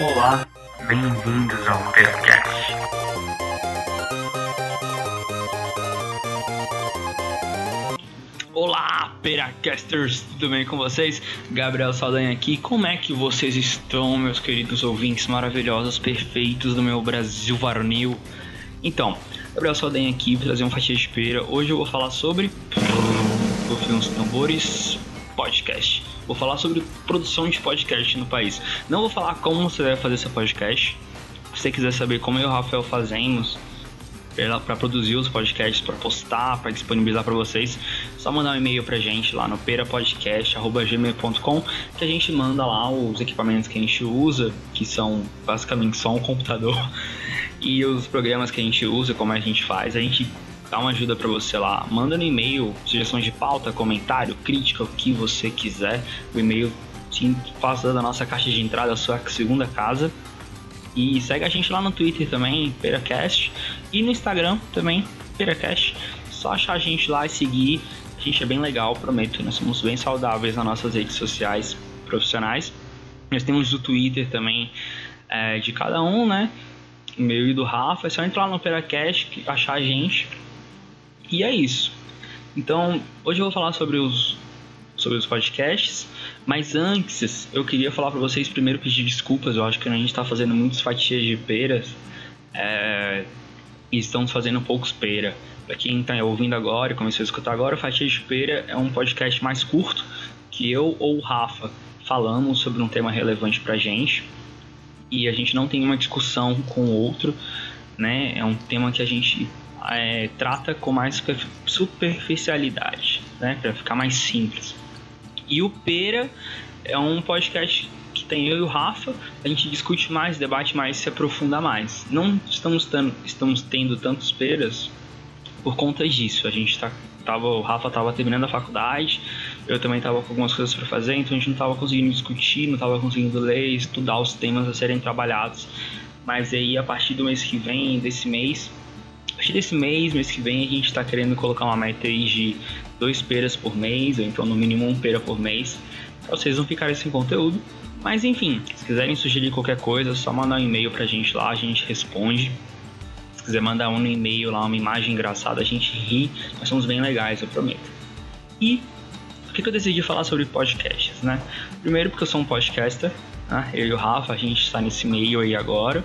Olá, bem-vindos ao Percast. Olá, Peracasters, tudo bem com vocês? Gabriel Saldanha aqui. Como é que vocês estão, meus queridos ouvintes maravilhosos, perfeitos do meu Brasil varonil? Então, Gabriel Saldanha aqui, vou trazer um fatia de pera. Hoje eu vou falar sobre. Rufem os tambores. Vou falar sobre produção de podcast no país. Não vou falar como você deve fazer seu podcast. Se você quiser saber como eu e o Rafael fazemos para produzir os podcasts, para postar, para disponibilizar para vocês, só mandar um e-mail pra gente lá no perapodcast.gmail.com que a gente manda lá os equipamentos que a gente usa, que são basicamente só um computador, e os programas que a gente usa, como a gente faz, a gente dá uma ajuda para você lá. Manda no e-mail sugestão de pauta, comentário, crítica, o que você quiser. O e-mail sim, passa da nossa caixa de entrada, a sua segunda casa. E segue a gente lá no Twitter também, Peracast. E no Instagram também, Peracast. Só achar a gente lá e seguir. A gente é bem legal, prometo. Nós somos bem saudáveis nas nossas redes sociais profissionais. Nós temos o Twitter também é, de cada um, né? Meu e do Rafa. É só entrar lá no Peracast, achar a gente. E é isso. Então, hoje eu vou falar sobre os sobre os podcasts, mas antes eu queria falar para vocês primeiro pedir desculpas. Eu acho que a gente está fazendo muitas fatias de peras é, e estamos fazendo poucos pera. Para quem está ouvindo agora e começou a escutar agora, Fatia de Pera é um podcast mais curto que eu ou o Rafa falamos sobre um tema relevante para gente e a gente não tem uma discussão com o outro, né? É um tema que a gente é, trata com mais superficialidade, né? Para ficar mais simples. E o Pera é um podcast que tem eu e o Rafa, a gente discute mais, debate mais, se aprofunda mais. Não estamos, tendo, estamos tendo tantos peras por conta disso. A gente tá, tava, o Rafa estava terminando a faculdade, eu também estava com algumas coisas para fazer, então a gente não estava conseguindo discutir, não estava conseguindo ler, estudar os temas a serem trabalhados. Mas aí a partir do mês que vem, desse mês, partir desse mês, mês que vem, a gente está querendo colocar uma meta aí de dois peras por mês, ou então no mínimo um pera por mês, pra vocês não ficarem sem conteúdo. Mas enfim, se quiserem sugerir qualquer coisa, é só mandar um e-mail pra gente lá, a gente responde. Se quiser mandar um e-mail lá, uma imagem engraçada, a gente ri, nós somos bem legais, eu prometo. E por que, que eu decidi falar sobre podcasts, né? Primeiro porque eu sou um podcaster, né? eu e o Rafa, a gente está nesse meio aí agora.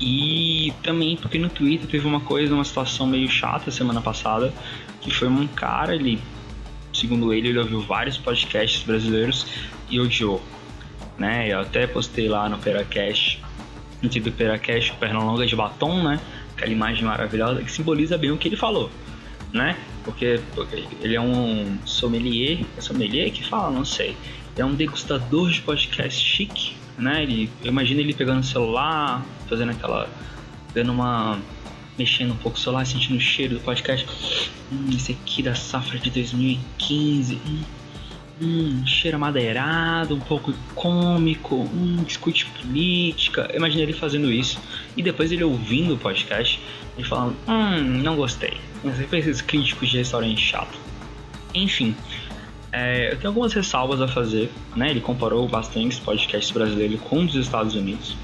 E também porque no Twitter teve uma coisa, uma situação meio chata semana passada, que foi um cara, ele, segundo ele, ele ouviu vários podcasts brasileiros e odiou, né? Eu até postei lá no Peracast, no título do Peracast, Pernalonga de batom, né? Aquela imagem maravilhosa que simboliza bem o que ele falou, né? Porque, porque ele é um sommelier, é sommelier que fala, não sei. É um degustador de podcast chique, né? Ele, eu imagino ele pegando o celular, fazendo aquela. dando uma. mexendo um pouco o celular, sentindo o cheiro do podcast. Hum, esse aqui da safra de 2015. Hum, hum cheiro amadeirado, um pouco cômico. Hum, discute política. Eu imagino ele fazendo isso. E depois ele ouvindo o podcast e falando: Hum, não gostei. Você esses críticos de restaurante chato. Enfim. É, eu tenho algumas ressalvas a fazer, né? Ele comparou bastante os podcasts brasileiros com os dos Estados Unidos.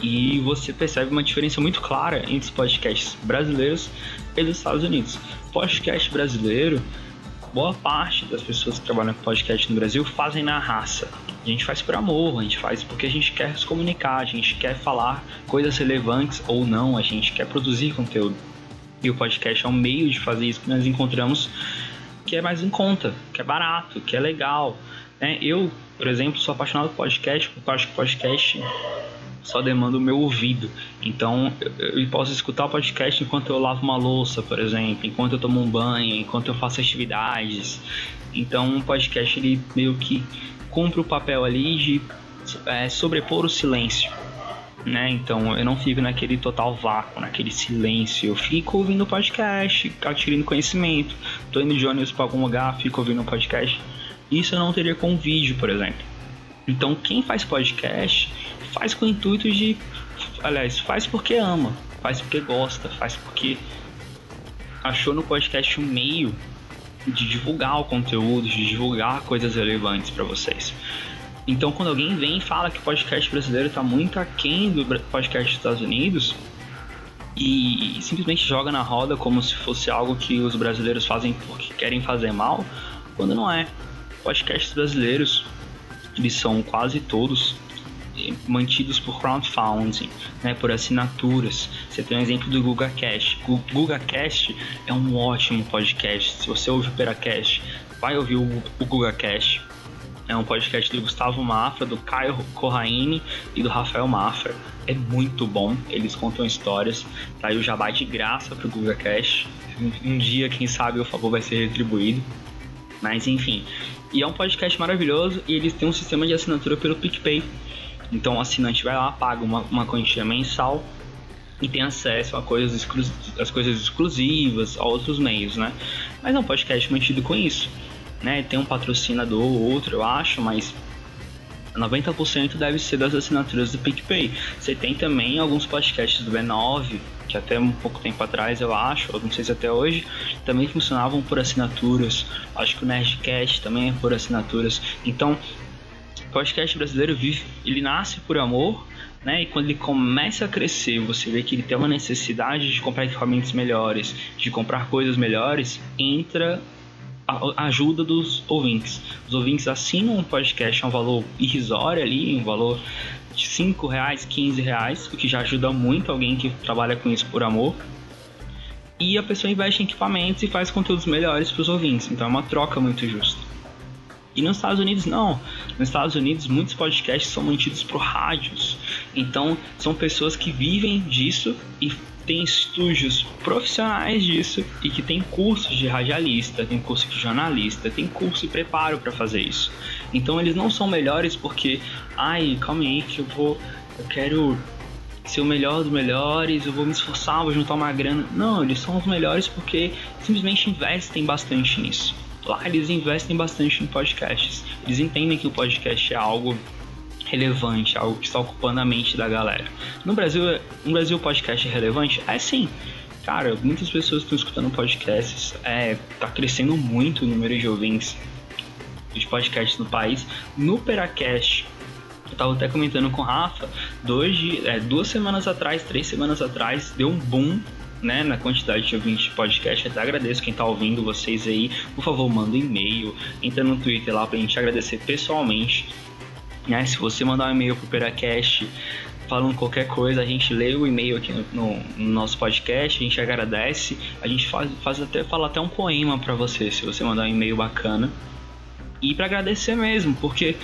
E você percebe uma diferença muito clara entre os podcasts brasileiros e dos Estados Unidos. Podcast brasileiro, boa parte das pessoas que trabalham com podcast no Brasil fazem na raça. A gente faz por amor, a gente faz porque a gente quer se comunicar, a gente quer falar coisas relevantes ou não, a gente quer produzir conteúdo. E o podcast é um meio de fazer isso que nós encontramos que é mais em conta, que é barato, que é legal. Né? Eu, por exemplo, sou apaixonado por podcast, porque eu acho que podcast só demanda o meu ouvido. Então eu, posso escutar o podcast enquanto eu lavo uma louça, por exemplo, enquanto eu tomo um banho, enquanto eu faço atividades. Então um podcast ele meio que cumpre o papel ali de é, sobrepor o silêncio né? Então eu não fico naquele total vácuo, naquele silêncio. Eu fico ouvindo podcast, adquirindo conhecimento. Tô indo de ônibus para algum lugar, fico ouvindo podcast. Isso eu não teria com vídeo, por exemplo. Então quem faz podcast faz com o intuito de. Aliás, faz porque ama, faz porque gosta, faz porque achou no podcast um meio de divulgar o conteúdo, de divulgar coisas relevantes para vocês. Então, quando alguém vem e fala que o podcast brasileiro está muito aquém do podcast dos Estados Unidos e simplesmente joga na roda como se fosse algo que os brasileiros fazem porque querem fazer mal, quando não é. Podcasts brasileiros, eles são quase todos mantidos por crowdfunding, né, por assinaturas. Você tem um exemplo do GugaCast. O GugaCast é um ótimo podcast. Se você ouve o Peracast, vai ouvir o, o GugaCast. É um podcast do Gustavo Mafra, do Caio Corraine e do Rafael Mafra. É muito bom, eles contam histórias. Tá aí o jabá de graça pro GugaCast. Um dia, quem sabe, o favor vai ser retribuído. Mas enfim. E é um podcast maravilhoso e eles têm um sistema de assinatura pelo PicPay. Então o assinante vai lá, paga uma, uma quantia mensal e tem acesso a coisas, exclu as coisas exclusivas, a outros meios, né? Mas é um podcast mantido com isso né? Tem um patrocinador ou outro, eu acho, mas 90% deve ser das assinaturas do PicPay. Você tem também alguns podcasts do B9, que até um pouco tempo atrás eu acho, ou não sei se até hoje, também funcionavam por assinaturas. Acho que o Nerdcast também é por assinaturas. Então, o podcast brasileiro vive, ele nasce por amor, né? E quando ele começa a crescer, você vê que ele tem uma necessidade de comprar equipamentos melhores, de comprar coisas melhores, entra a ajuda dos ouvintes. Os ouvintes assinam um podcast a um valor irrisório ali, um valor de 5 reais, 15 reais, o que já ajuda muito alguém que trabalha com isso por amor. E a pessoa investe em equipamentos e faz conteúdos melhores para os ouvintes. Então é uma troca muito justa. E nos Estados Unidos não. Nos Estados Unidos muitos podcasts são mantidos por rádios. Então são pessoas que vivem disso e tem estúdios profissionais disso e que tem cursos de radialista, tem curso de jornalista, tem curso e preparo para fazer isso. Então eles não são melhores porque, ai, calma aí que eu vou, eu quero ser o melhor dos melhores, eu vou me esforçar, vou juntar uma grana. Não, eles são os melhores porque simplesmente investem bastante nisso. Lá eles investem bastante em podcasts. Eles entendem que o podcast é algo relevante, algo que está ocupando a mente da galera. No Brasil, no Brasil o podcast é relevante? É sim. Cara, muitas pessoas estão escutando podcasts, é, tá crescendo muito o número de ouvintes de podcasts no país. No Peracast, eu tava até comentando com o Rafa, dois, é, duas semanas atrás, três semanas atrás, deu um boom né, na quantidade de ouvintes de podcast. Até agradeço quem tá ouvindo vocês aí. Por favor, manda um e-mail, entra no Twitter lá pra gente agradecer pessoalmente né? Se você mandar um e-mail pro Peracast falando qualquer coisa, a gente lê o e-mail aqui no, no, no, nosso podcast, a gente agradece, a gente faz, faz até fala até um poema para você se você mandar um e-mail bacana. E para agradecer mesmo, porque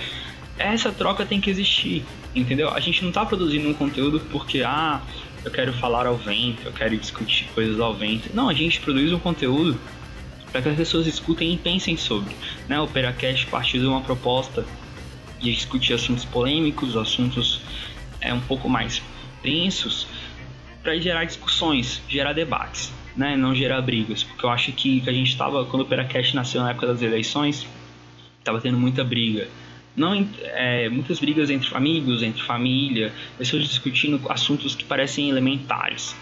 essa troca tem que existir, entendeu? A gente não tá produzindo um conteúdo porque ah, eu quero falar ao vento, eu quero discutir coisas ao vento. Não, a gente produz um conteúdo para que as pessoas escutem e pensem sobre, né? O Peracast partiu de uma proposta de discutir assuntos polêmicos, assuntos é, um pouco mais tensos, para gerar discussões, gerar debates, né? não gerar brigas. Porque eu acho que, que a gente estava, quando o Peracast nasceu na época das eleições, estava tendo muita briga. Não, é, muitas brigas entre amigos, entre família, pessoas discutindo assuntos que parecem elementares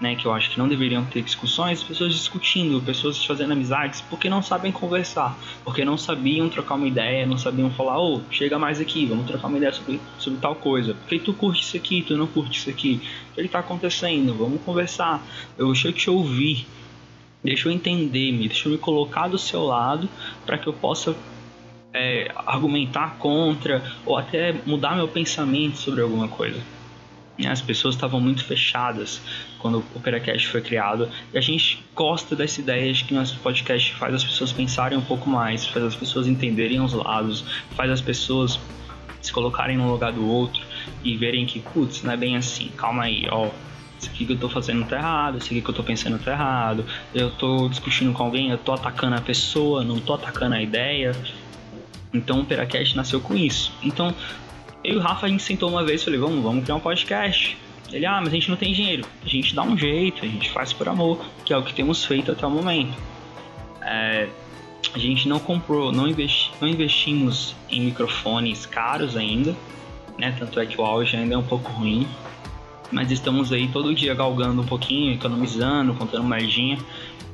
né, que eu acho que não deveriam ter discussões, pessoas discutindo, pessoas fazendo amizades, porque não sabem conversar, porque não sabiam trocar uma ideia, não sabiam falar, ô, oh, chega mais aqui, vamos trocar uma ideia sobre, sobre tal coisa, porque tu curte isso aqui, tu não curte isso aqui, o que está acontecendo, vamos conversar, eu deixa eu te ouvir, deixa eu entender, me deixa eu me colocar do seu lado para que eu possa é, argumentar contra ou até mudar meu pensamento sobre alguma coisa. As pessoas estavam muito fechadas quando o Peracast foi criado. E a gente gosta dessa ideia de que nosso podcast faz as pessoas pensarem um pouco mais, faz as pessoas entenderem os lados, faz as pessoas se colocarem no lugar do outro e verem que, putz, não é bem assim, calma aí, ó, isso aqui que eu tô fazendo tá errado, isso aqui que eu tô pensando tá errado, eu tô discutindo com alguém, eu tô atacando a pessoa, não tô atacando a ideia. Então o Peracast nasceu com isso. Então eu e o Rafa, a gente sentou uma vez e falei, vamos, vamos criar um podcast. Ele, ah, mas a gente não tem dinheiro. A gente dá um jeito, a gente faz por amor, que é o que temos feito até o momento. É, a gente não comprou, não, investi, não investimos em microfones caros ainda, né? Tanto é que o áudio ainda é um pouco ruim. Mas estamos aí todo dia galgando um pouquinho, economizando, contando marginha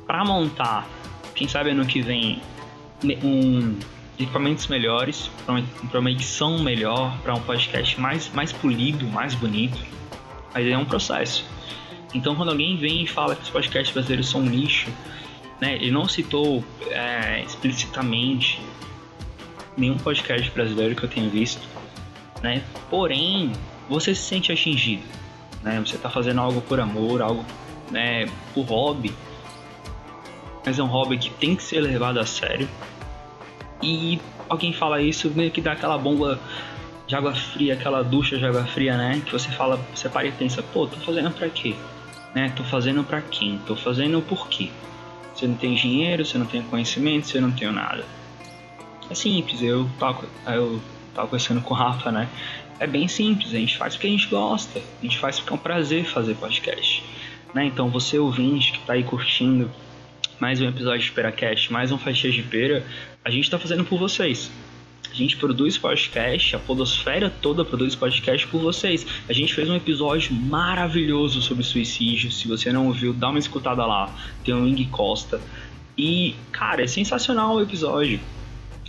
para montar, quem sabe ano que vem, um equipamentos melhores, para uma edição melhor, para um podcast mais, mais polido, mais bonito. Mas é um processo. Então, quando alguém vem e fala que os podcasts brasileiros são um lixo, né, ele não citou é, explicitamente nenhum podcast brasileiro que eu tenha visto, né? Porém, você se sente atingido, né? Você está fazendo algo por amor, algo né, por hobby, mas é um hobby que tem que ser levado a sério. E alguém fala isso, meio que dá aquela bomba de água fria, aquela ducha de água fria, né? Que você fala, você para e pensa, pô, tô fazendo pra quê? Né? Tô fazendo pra quem? Tô fazendo por quê? Você não tem dinheiro, você não tem conhecimento, você não tem nada. É simples, eu tava, eu tava conversando com o Rafa, né? É bem simples, a gente faz porque a gente gosta, a gente faz porque é um prazer fazer podcast. Né? Então você ouvinte que tá aí curtindo mais um episódio de Peracast, mais um Faixas de Pera, a gente tá fazendo por vocês. A gente produz podcast, a podosfera toda produz podcast por vocês. A gente fez um episódio maravilhoso sobre suicídio. Se você não ouviu, dá uma escutada lá. Tem o Ing Costa. E, cara, é sensacional o episódio.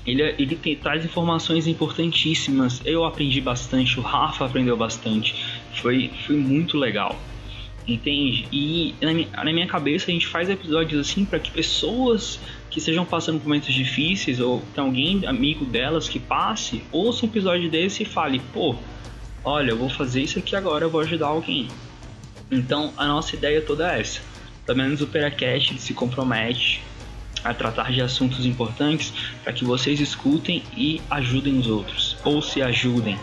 Ele, ele tem, traz informações importantíssimas. Eu aprendi bastante, o Rafa aprendeu bastante. Foi, foi muito legal. Entende? E na minha, na minha cabeça a gente faz episódios assim para que pessoas que estejam passando por momentos difíceis ou tem alguém amigo delas que passe, ouça um episódio desse e fale, pô, olha, eu vou fazer isso aqui agora, eu vou ajudar alguém. Então a nossa ideia toda é essa. Pelo menos o Peracast se compromete a tratar de assuntos importantes para que vocês escutem e ajudem os outros, ou se ajudem.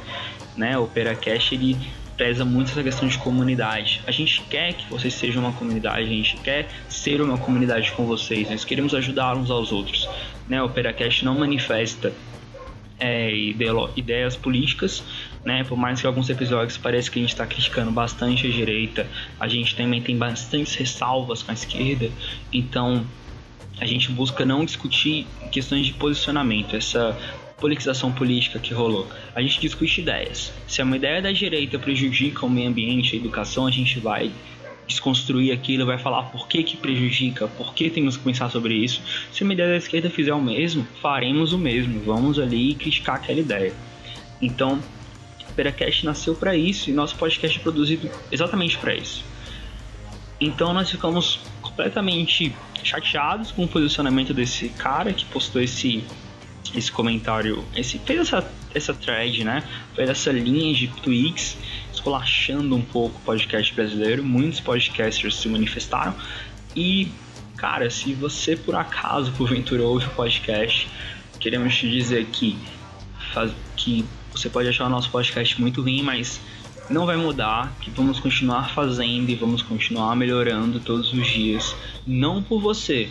Né? O Peracast ele preza muito essa questão de comunidade. A gente quer que vocês sejam uma comunidade, a gente quer ser uma comunidade com vocês, nós queremos ajudar uns aos outros. Né? O Peracast não manifesta é, ideias políticas, né? Por mais que alguns episódios pareça que a gente está criticando bastante a direita, a gente também tem bastantes ressalvas com a esquerda, então a gente busca não discutir questões de posicionamento, essa politização política que rolou. A gente discute ideias. Se uma ideia da direita prejudica o meio ambiente, a educação, a gente vai desconstruir aquilo, vai falar por que que prejudica, por que temos que pensar sobre isso. Se uma ideia da esquerda fizer o mesmo, faremos o mesmo. Vamos ali criticar aquela ideia. Então, Peracast nasceu para isso e nosso podcast é produzido exatamente para isso. Então nós ficamos completamente chateados com o posicionamento desse cara que postou esse esse comentário, esse, fez essa, essa thread, né? Fez essa linha de tweets esculachando um pouco o podcast brasileiro. Muitos podcasters se manifestaram. E, cara, se você por acaso, porventura, ouve o podcast, queremos te dizer que, faz, que você pode achar o nosso podcast muito ruim, mas não vai mudar, que vamos continuar fazendo e vamos continuar melhorando todos os dias. Não por você,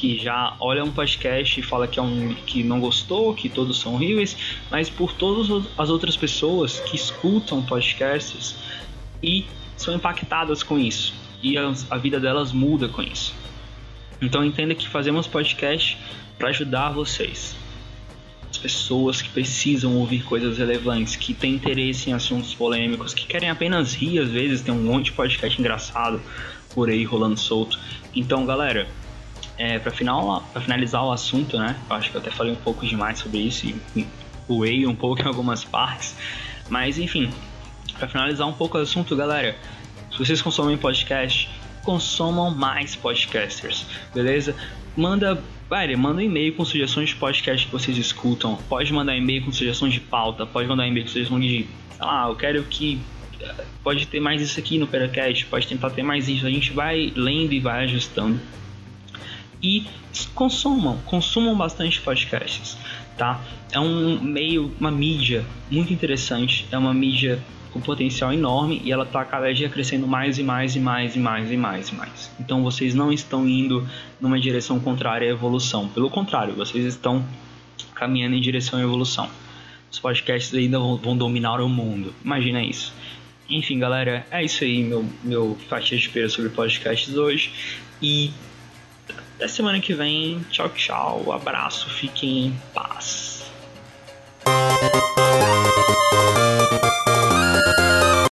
que já olha um podcast e fala que, é um, que não gostou, que todos são horríveis, mas por todas as outras pessoas que escutam podcasts e são impactadas com isso. E a, vida delas muda com isso. Então entenda que fazemos podcast para ajudar vocês. As pessoas que precisam ouvir coisas relevantes, que têm interesse em assuntos polêmicos, que querem apenas rir, às vezes tem um monte de podcast engraçado por aí rolando solto. Então, galera, é, para final, finalizar o assunto, né? Eu acho que eu até falei um pouco demais sobre isso e voei um pouco em algumas partes. Mas enfim, para finalizar um pouco o assunto, galera, se vocês consomem podcast, consumam mais podcasters, beleza? Manda, velho, manda um e-mail com sugestões de podcast que vocês escutam. Pode mandar e-mail com sugestões de pauta, pode mandar e-mail com sugestões de, sei lá, eu quero que pode ter mais isso aqui no Peracast, pode tentar ter mais isso. A gente vai lendo e vai ajustando e consumam, consumam bastante podcasts, tá? É um meio, uma mídia muito interessante, é uma mídia com potencial enorme e ela está cada dia crescendo mais e mais e mais e mais e mais e mais. Então vocês não estão indo numa direção contrária à evolução, pelo contrário, vocês estão caminhando em direção à evolução. Os podcasts ainda vão dominar o mundo. Imagina isso. Enfim, galera, é isso aí, meu, meu fatia de pera sobre podcasts hoje. E até semana que vem. Tchau, tchau. Abraço. Fiquem em paz.